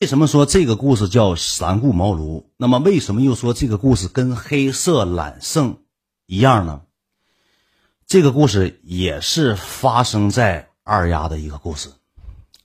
为什么说这个故事叫三顾茅庐？那么为什么又说这个故事跟黑色揽胜一样呢？这个故事也是发生在二丫的一个故事。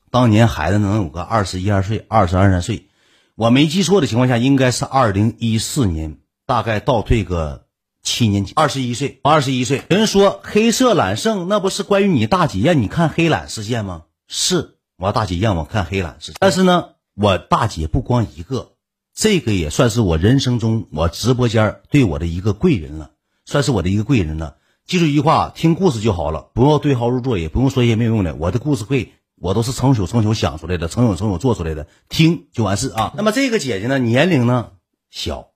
当年孩子能有个二十一二岁、二十二三岁，我没记错的情况下，应该是二零一四年，大概倒退个七年前，二十一岁，二十一岁。有人说黑色揽胜，那不是关于你大姐让你看黑揽事件吗？是我大姐让我看黑揽事件，但是呢，我大姐不光一个，这个也算是我人生中我直播间对我的一个贵人了，算是我的一个贵人了。记住一句话，听故事就好了，不要对号入座，也不用说一些没有用的。我的故事会，我都是成宿成宿想出来的，成宿成宿做出来的，听就完事啊。那么这个姐姐呢，年龄呢小，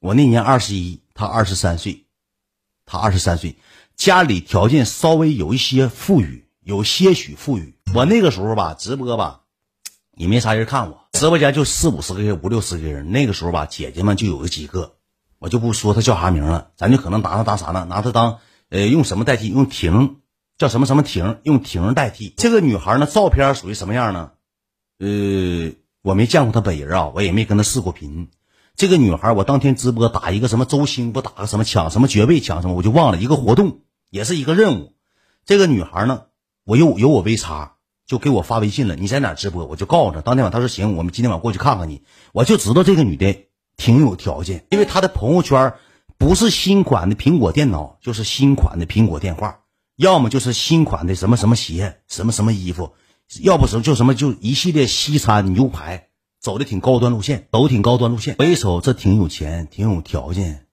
我那年二十一，她二十三岁，她二十三岁，家里条件稍微有一些富裕，有些许富裕。我那个时候吧，直播吧，也没啥人看我，直播间就四五十个人，五六十个人。那个时候吧，姐姐们就有几个，我就不说她叫啥名了，咱就可能拿她当啥呢？拿她当。呃，用什么代替？用婷，叫什么什么婷？用婷代替这个女孩呢？照片属于什么样呢？呃，我没见过她本人啊，我也没跟她视过频。这个女孩，我当天直播打一个什么周星，不打个什么抢什么爵位抢什么，我就忘了一个活动，也是一个任务。这个女孩呢，我有有我微差，就给我发微信了。你在哪直播？我就告诉她。当天晚她说行，我们今天晚上过去看看你。我就知道这个女的挺有条件，因为她的朋友圈。不是新款的苹果电脑，就是新款的苹果电话，要么就是新款的什么什么鞋，什么什么衣服，要不什么就什么就一系列西餐牛排，走的挺高端路线，走挺高端路线。我一瞅这挺有钱，挺有条件，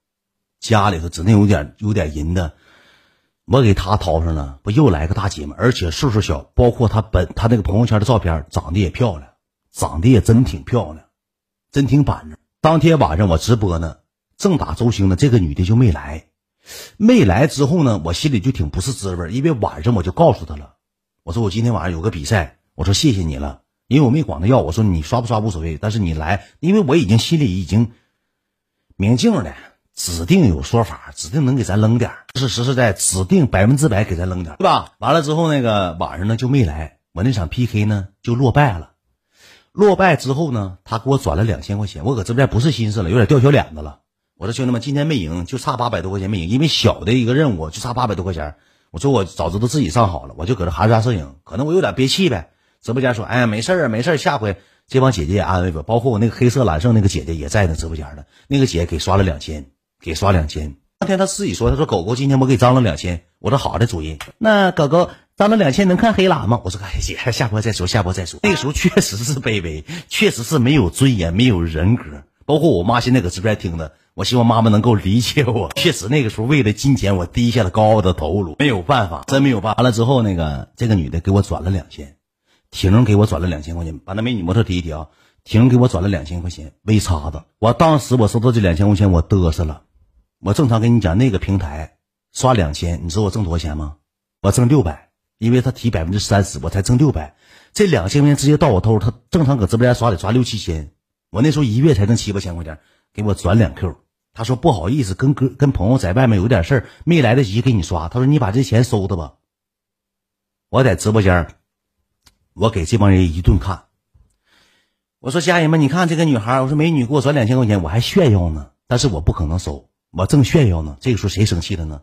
家里头指定有点有点银的，我给他掏上了，不又来个大姐吗？而且岁数小，包括他本他那个朋友圈的照片，长得也漂亮，长得也真挺漂亮，真挺板正。当天晚上我直播呢。正打周星呢，这个女的就没来，没来之后呢，我心里就挺不是滋味，因为晚上我就告诉她了，我说我今天晚上有个比赛，我说谢谢你了，因为我没管她要，我说你刷不刷无所谓，但是你来，因为我已经心里已经明镜了，指定有说法，指定能给咱扔点是实实在指定百分之百给咱扔点对吧？完了之后那个晚上呢就没来，我那场 PK 呢就落败了，落败之后呢，他给我转了两千块钱，我搁直播间不是心思了，有点掉小脸子了。我说兄弟们，今天没赢，就差八百多块钱没赢，因为小的一个任务就差八百多块钱。我说我早知道自己上好了，我就搁这含沙射影，可能我有点憋气呗。直播间说，哎呀，没事儿啊，没事儿，下回这帮姐姐也安慰我，包括我那个黑色揽胜那个姐姐也在那直播间呢。那个姐给刷了两千，给刷两千。当天他自己说，他说狗狗今天我给张了两千。我说好的，主人。那狗狗张了两千能看黑蓝吗？我说哎姐，下播再说，下播再说。那个时候确实是卑微，确实是没有尊严，没有人格。包括我妈现在搁直播间听的。我希望妈妈能够理解我。确实，那个时候为了金钱，我低下了高傲的头颅，没有办法，真没有办法。完了之后，那个这个女的给我转了两千，婷给我转了两千块钱，把那美女模特提一提啊。婷给我转了两千块钱，微叉子。我当时我收到这两千块钱，我嘚瑟了。我正常跟你讲，那个平台刷两千，你知道我挣多少钱吗？我挣六百，因为他提百分之三十，我才挣六百。这两千块钱直接到我兜，他正常搁直播间刷得刷六七千，我那时候一月才挣七八千块钱，给我转两 Q。他说不好意思，跟哥跟朋友在外面有点事儿，没来得及给你刷。他说你把这钱收着吧。我在直播间，我给这帮人一顿看。我说家人们，你看这个女孩，我说美女给我转两千块钱，我还炫耀呢。但是我不可能收，我正炫耀呢。这个时候谁生气了呢？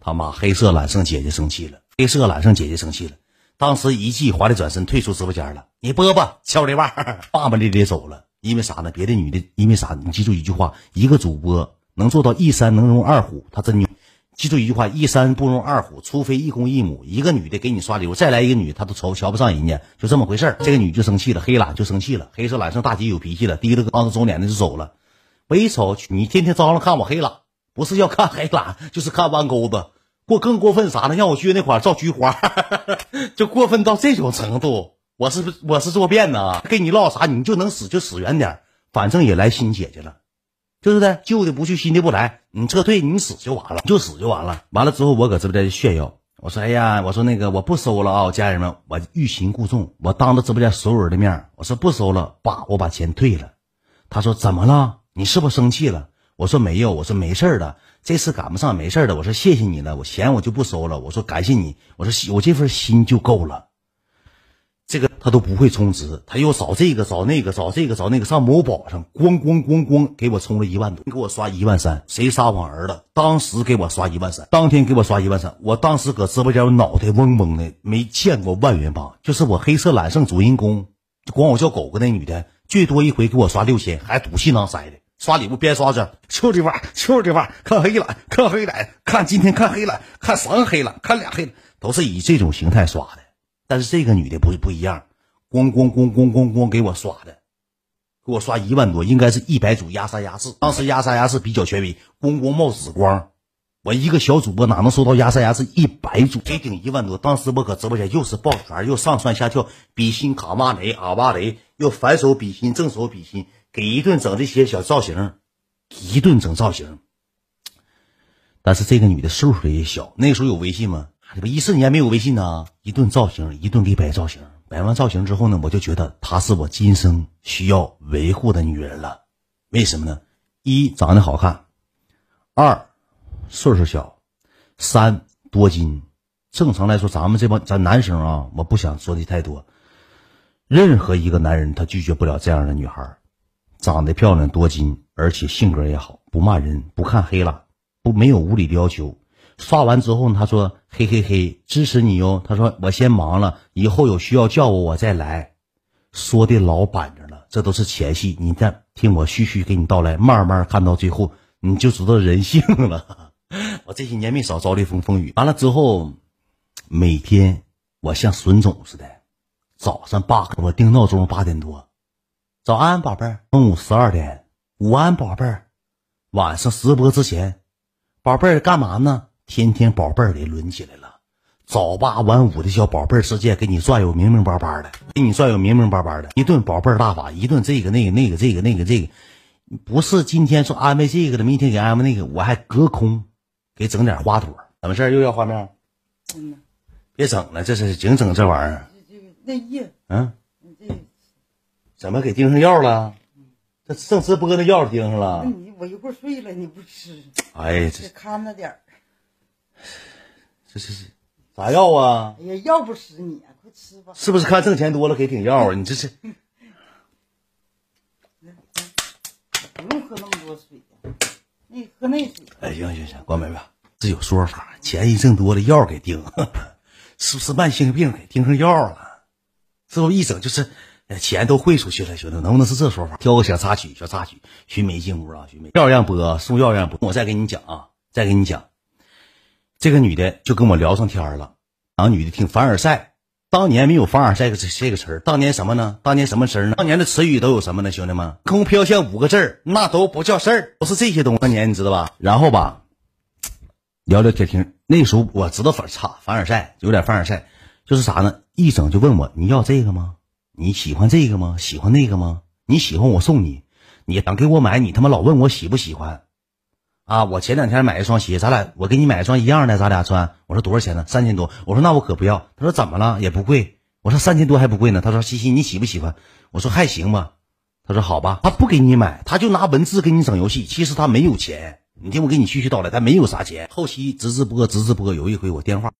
他妈黑色揽胜姐姐生气了，黑色揽胜姐姐生气了。当时一记华丽转身退出直播间了。你播吧，敲的腕，爸爸咧咧走了。因为啥呢？别的女的，因为啥？你记住一句话：一个主播能做到一山能容二虎，他真牛。记住一句话：一山不容二虎，除非一公一母。一个女的给你刷礼物，再来一个女，她都瞅瞧不上人家，就这么回事儿。这个女就生气了，黑懒就生气了，黑色懒胜大姐有脾气了，低了个当着周脸的就走了。我一瞅，你天天招了看我黑懒，不是要看黑懒，就是看弯钩子。过更过分啥呢？让我撅那块照菊花，就过分到这种程度。我是，我是坐便呢，跟你唠啥，你就能死就死远点反正也来新姐姐了，对不对？旧的不去，新的不来，你撤退，你死就完了，就死就完了。完了之后，我搁直播间炫耀，我说：“哎呀，我说那个我不收了啊，家人们，我欲擒故纵，我当着直播间所有人的面，我说不收了，爸，我把钱退了。”他说：“怎么了？你是不是生气了？”我说：“没有，我说没事的，这次赶不上，没事的。我说谢谢你了，我钱我就不收了。我说感谢你，我说我这份心就够了。”这个他都不会充值，他又找这个找那个找这个找那个，上某宝上咣咣咣咣给我充了一万多，给我刷一万三，谁撒谎儿子？当时给我刷一万三，当天给我刷一万三，我当时搁直播间我脑袋嗡嗡的，没见过万元榜，就是我黑色揽胜主人公，管我叫狗哥那女的，最多一回给我刷六千，还赌气囊塞的，刷礼物边刷着，就这玩意儿，就这玩意儿，看黑了，看黑了，看今天看黑了，看三个黑了，看俩黑了，都是以这种形态刷的。但是这个女的不不一样，咣咣咣咣咣咣给我刷的，给我刷一万多，应该是一百组压三压四。当时压三压四比较权威，咣咣冒紫光，我一个小主播哪能收到压三压四一百组？给顶一万多。当时我搁直播间又是抱拳又上蹿下跳，比心卡哇雷阿哇雷，又反手比心正手比心，给一顿整这些小造型，一顿整造型。但是这个女的岁数也小，那时候有微信吗？这不一四年没有微信呢，一顿造型，一顿给摆造型，摆完造型之后呢，我就觉得她是我今生需要维护的女人了。为什么呢？一长得好看，二岁数小，三多金。正常来说，咱们这帮咱男生啊，我不想说的太多。任何一个男人他拒绝不了这样的女孩，长得漂亮多金，而且性格也好，不骂人，不看黑了，不没有无理的要求。刷完之后，他说：“嘿嘿嘿，支持你哟。”他说：“我先忙了，以后有需要叫我，我再来。”说的老板着了，这都是前戏。你再听我徐徐给你道来，慢慢看到最后，你就知道人性了。我这些年没少遭雷风风雨。完了之后，每天我像损种似的，早上八我定闹钟八点多，早安宝贝儿；中午十二点，午安宝贝儿；晚上直播之前，宝贝儿干嘛呢？天天宝贝儿给抡起来了，早八晚五的小宝贝儿世界给你转悠明明白白的，给你转悠明明白白的，一顿宝贝儿大法，一顿这个那个那个这个那个这个，不是今天说安排这个的，明天给安排那个，我还隔空给整点花朵，怎么事儿又要画面？嗯，别整了，这是净整这玩意儿。这个内衣。嗯。这怎么给盯上药了？这正直播的药盯上了。你我一会儿睡了，你不吃？哎，这看着点儿。这是啥药啊？哎呀，药不死你，快吃吧！是不是看挣钱多了给顶药啊？你这是 不用喝那么多水呀，你喝那水。哎，行行行，关妹妹，这有说法，钱一挣多了药给顶，是不是慢性病给盯上药了？这不一整就是钱都汇出去了，兄弟，能不能是这说法？挑个小插曲，小插曲，徐梅进屋啊，徐梅药让播，送药让播，我再给你讲啊，再给你讲。这个女的就跟我聊上天了，然后女的挺凡尔赛。当年没有凡尔赛这这个词儿，当年什么呢？当年什么词儿呢？当年的词语都有什么呢？兄弟们，空飘像五个字儿，那都不叫事儿，都是这些东西。当年你知道吧？然后吧，聊聊天听。那时候我知道反差凡尔赛，有点凡尔赛，就是啥呢？一整就问我你要这个吗？你喜欢这个吗？喜欢那个吗？你喜欢我送你，你想给我买，你他妈老问我喜不喜欢。啊！我前两天买一双鞋，咱俩我给你买一双一样的，咱俩穿。我说多少钱呢？三千多。我说那我可不要。他说怎么了？也不贵。我说三千多还不贵呢。他说西西你喜不喜欢？我说还行吧。他说好吧。他不给你买，他就拿文字给你整游戏。其实他没有钱。你听我给你絮絮叨叨，他没有啥钱。后期直直播直直播，有一回我电话。